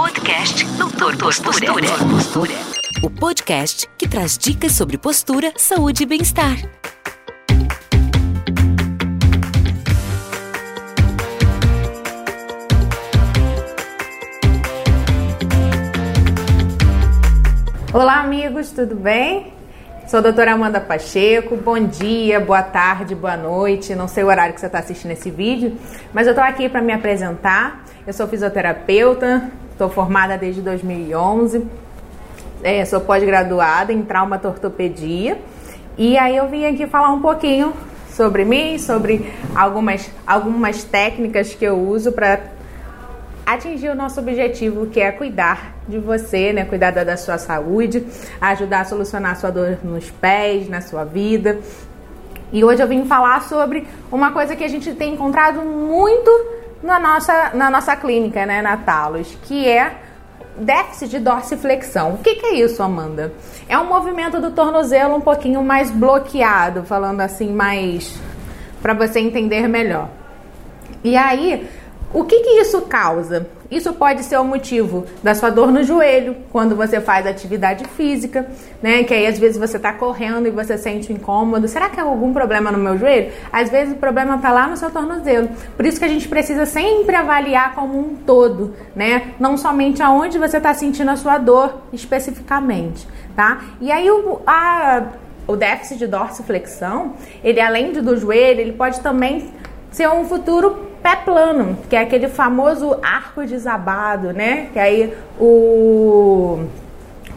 Podcast Doutor Postura. Postura. O podcast que traz dicas sobre postura, saúde e bem-estar. Olá, amigos, tudo bem? Sou a doutora Amanda Pacheco. Bom dia, boa tarde, boa noite. Não sei o horário que você está assistindo esse vídeo, mas eu estou aqui para me apresentar. Eu sou fisioterapeuta, estou formada desde 2011, é, sou pós-graduada em traumatortopedia e aí eu vim aqui falar um pouquinho sobre mim, sobre algumas, algumas técnicas que eu uso para atingir o nosso objetivo, que é cuidar de você, né? Cuidar da sua saúde, ajudar a solucionar a sua dor nos pés, na sua vida. E hoje eu vim falar sobre uma coisa que a gente tem encontrado muito na nossa, na nossa clínica, né, na Talos, que é déficit de dorsiflexão. O que, que é isso, Amanda? É um movimento do tornozelo um pouquinho mais bloqueado, falando assim, mais para você entender melhor. E aí, o que, que isso causa? Isso pode ser o motivo da sua dor no joelho, quando você faz atividade física, né? Que aí às vezes você está correndo e você sente incômodo. Será que há algum problema no meu joelho? Às vezes o problema está lá no seu tornozelo. Por isso que a gente precisa sempre avaliar como um todo, né? Não somente aonde você está sentindo a sua dor especificamente, tá? E aí o, a, o déficit de dorsiflexão, ele além do joelho, ele pode também ser um futuro pé plano, que é aquele famoso arco desabado, né? Que aí o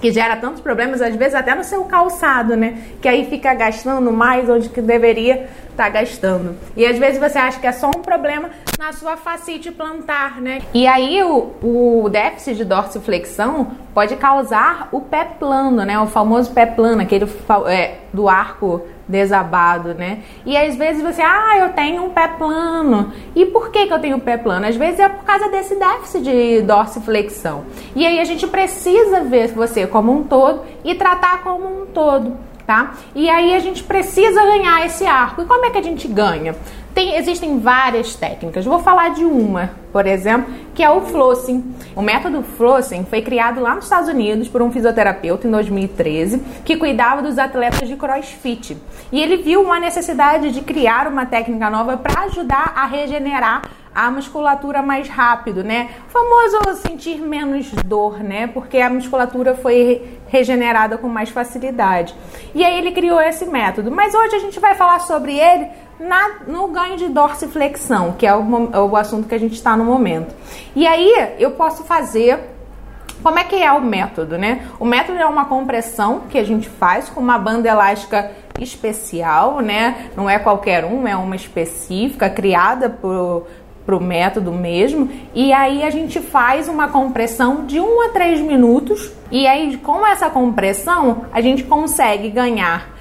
que gera tantos problemas, às vezes até no seu calçado, né? Que aí fica gastando mais onde que deveria tá gastando. E às vezes você acha que é só um problema na sua facite plantar, né? E aí o, o déficit de dorsiflexão pode causar o pé plano, né? O famoso pé plano, aquele é, do arco desabado, né? E às vezes você, ah, eu tenho um pé plano. E por que, que eu tenho pé plano? Às vezes é por causa desse déficit de dorsiflexão. E aí a gente precisa ver você como um todo e tratar como um todo, tá? E aí a gente precisa ganhar esse arco. E como é que a gente ganha? Tem, existem várias técnicas. Vou falar de uma, por exemplo, que é o flossing. O método flossing foi criado lá nos Estados Unidos por um fisioterapeuta em 2013 que cuidava dos atletas de CrossFit. E ele viu uma necessidade de criar uma técnica nova para ajudar a regenerar a musculatura mais rápido, né? O famoso sentir menos dor, né? Porque a musculatura foi regenerada com mais facilidade. E aí ele criou esse método. Mas hoje a gente vai falar sobre ele na, no ganho de dorsiflexão, que é o, o assunto que a gente está no momento. E aí eu posso fazer como é que é o método, né? O método é uma compressão que a gente faz com uma banda elástica especial, né? Não é qualquer um, é uma específica criada por para o método mesmo. E aí a gente faz uma compressão de 1 a 3 minutos. E aí, com essa compressão, a gente consegue ganhar.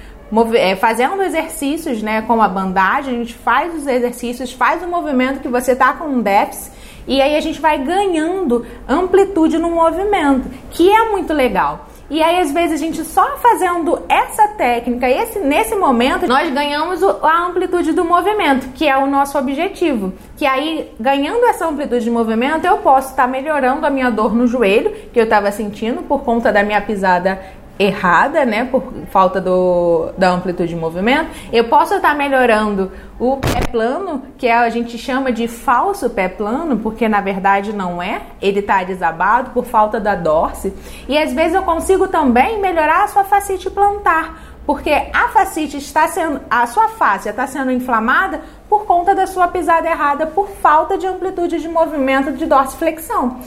É, fazendo exercícios né, com a bandagem, a gente faz os exercícios, faz o movimento que você está com um déficit e aí a gente vai ganhando amplitude no movimento, que é muito legal. E aí, às vezes, a gente só fazendo essa técnica, esse, nesse momento, nós ganhamos a amplitude do movimento, que é o nosso objetivo. Que aí, ganhando essa amplitude de movimento, eu posso estar melhorando a minha dor no joelho, que eu estava sentindo por conta da minha pisada errada, né, por falta do, da amplitude de movimento, eu posso estar melhorando o pé plano, que a gente chama de falso pé plano, porque na verdade não é, ele está desabado por falta da dorse, e às vezes eu consigo também melhorar a sua facite plantar, porque a facite está sendo, a sua face está sendo inflamada por conta da sua pisada errada, por falta de amplitude de movimento de dorsiflexão.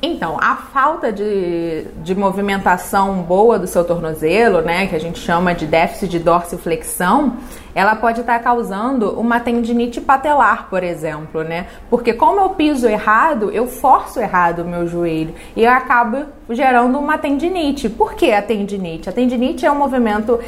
Então, a falta de, de movimentação boa do seu tornozelo, né, que a gente chama de déficit de dorsiflexão, ela pode estar causando uma tendinite patelar, por exemplo, né? Porque como eu piso errado, eu forço errado o meu joelho e eu acabo gerando uma tendinite. Por que a tendinite? A tendinite é um movimento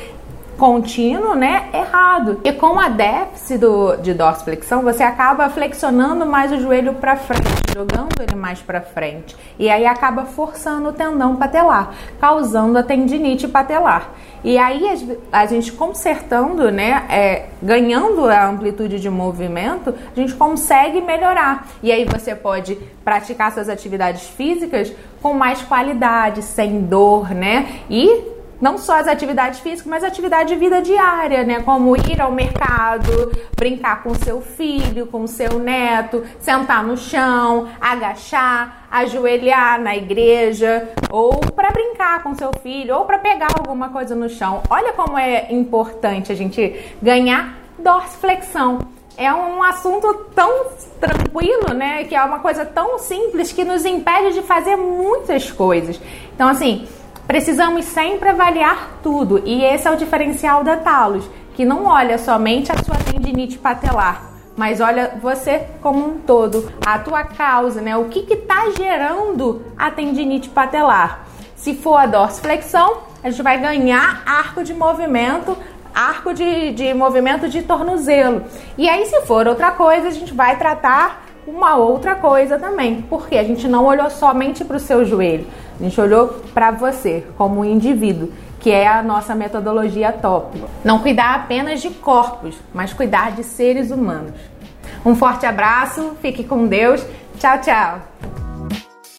contínuo, né, errado. E com a déficit do, de dorsiflexão, você acaba flexionando mais o joelho para frente, jogando ele mais para frente. E aí acaba forçando o tendão patelar, causando a tendinite patelar. E aí a gente consertando, né, é, ganhando a amplitude de movimento, a gente consegue melhorar. E aí você pode praticar suas atividades físicas com mais qualidade, sem dor, né? E não só as atividades físicas, mas atividade de vida diária, né? Como ir ao mercado, brincar com seu filho, com seu neto, sentar no chão, agachar, ajoelhar na igreja, ou para brincar com seu filho, ou para pegar alguma coisa no chão. Olha como é importante a gente ganhar dorsiflexão. É um assunto tão tranquilo, né? Que é uma coisa tão simples que nos impede de fazer muitas coisas. Então, assim, Precisamos sempre avaliar tudo e esse é o diferencial da Talos, que não olha somente a sua tendinite patelar, mas olha você como um todo, a tua causa, né? O que está gerando a tendinite patelar? Se for a dorsiflexão, a gente vai ganhar arco de movimento, arco de, de movimento de tornozelo. E aí, se for outra coisa, a gente vai tratar uma outra coisa também, porque a gente não olhou somente para o seu joelho, a gente olhou para você como um indivíduo, que é a nossa metodologia top. Não cuidar apenas de corpos, mas cuidar de seres humanos. Um forte abraço, fique com Deus. Tchau, tchau.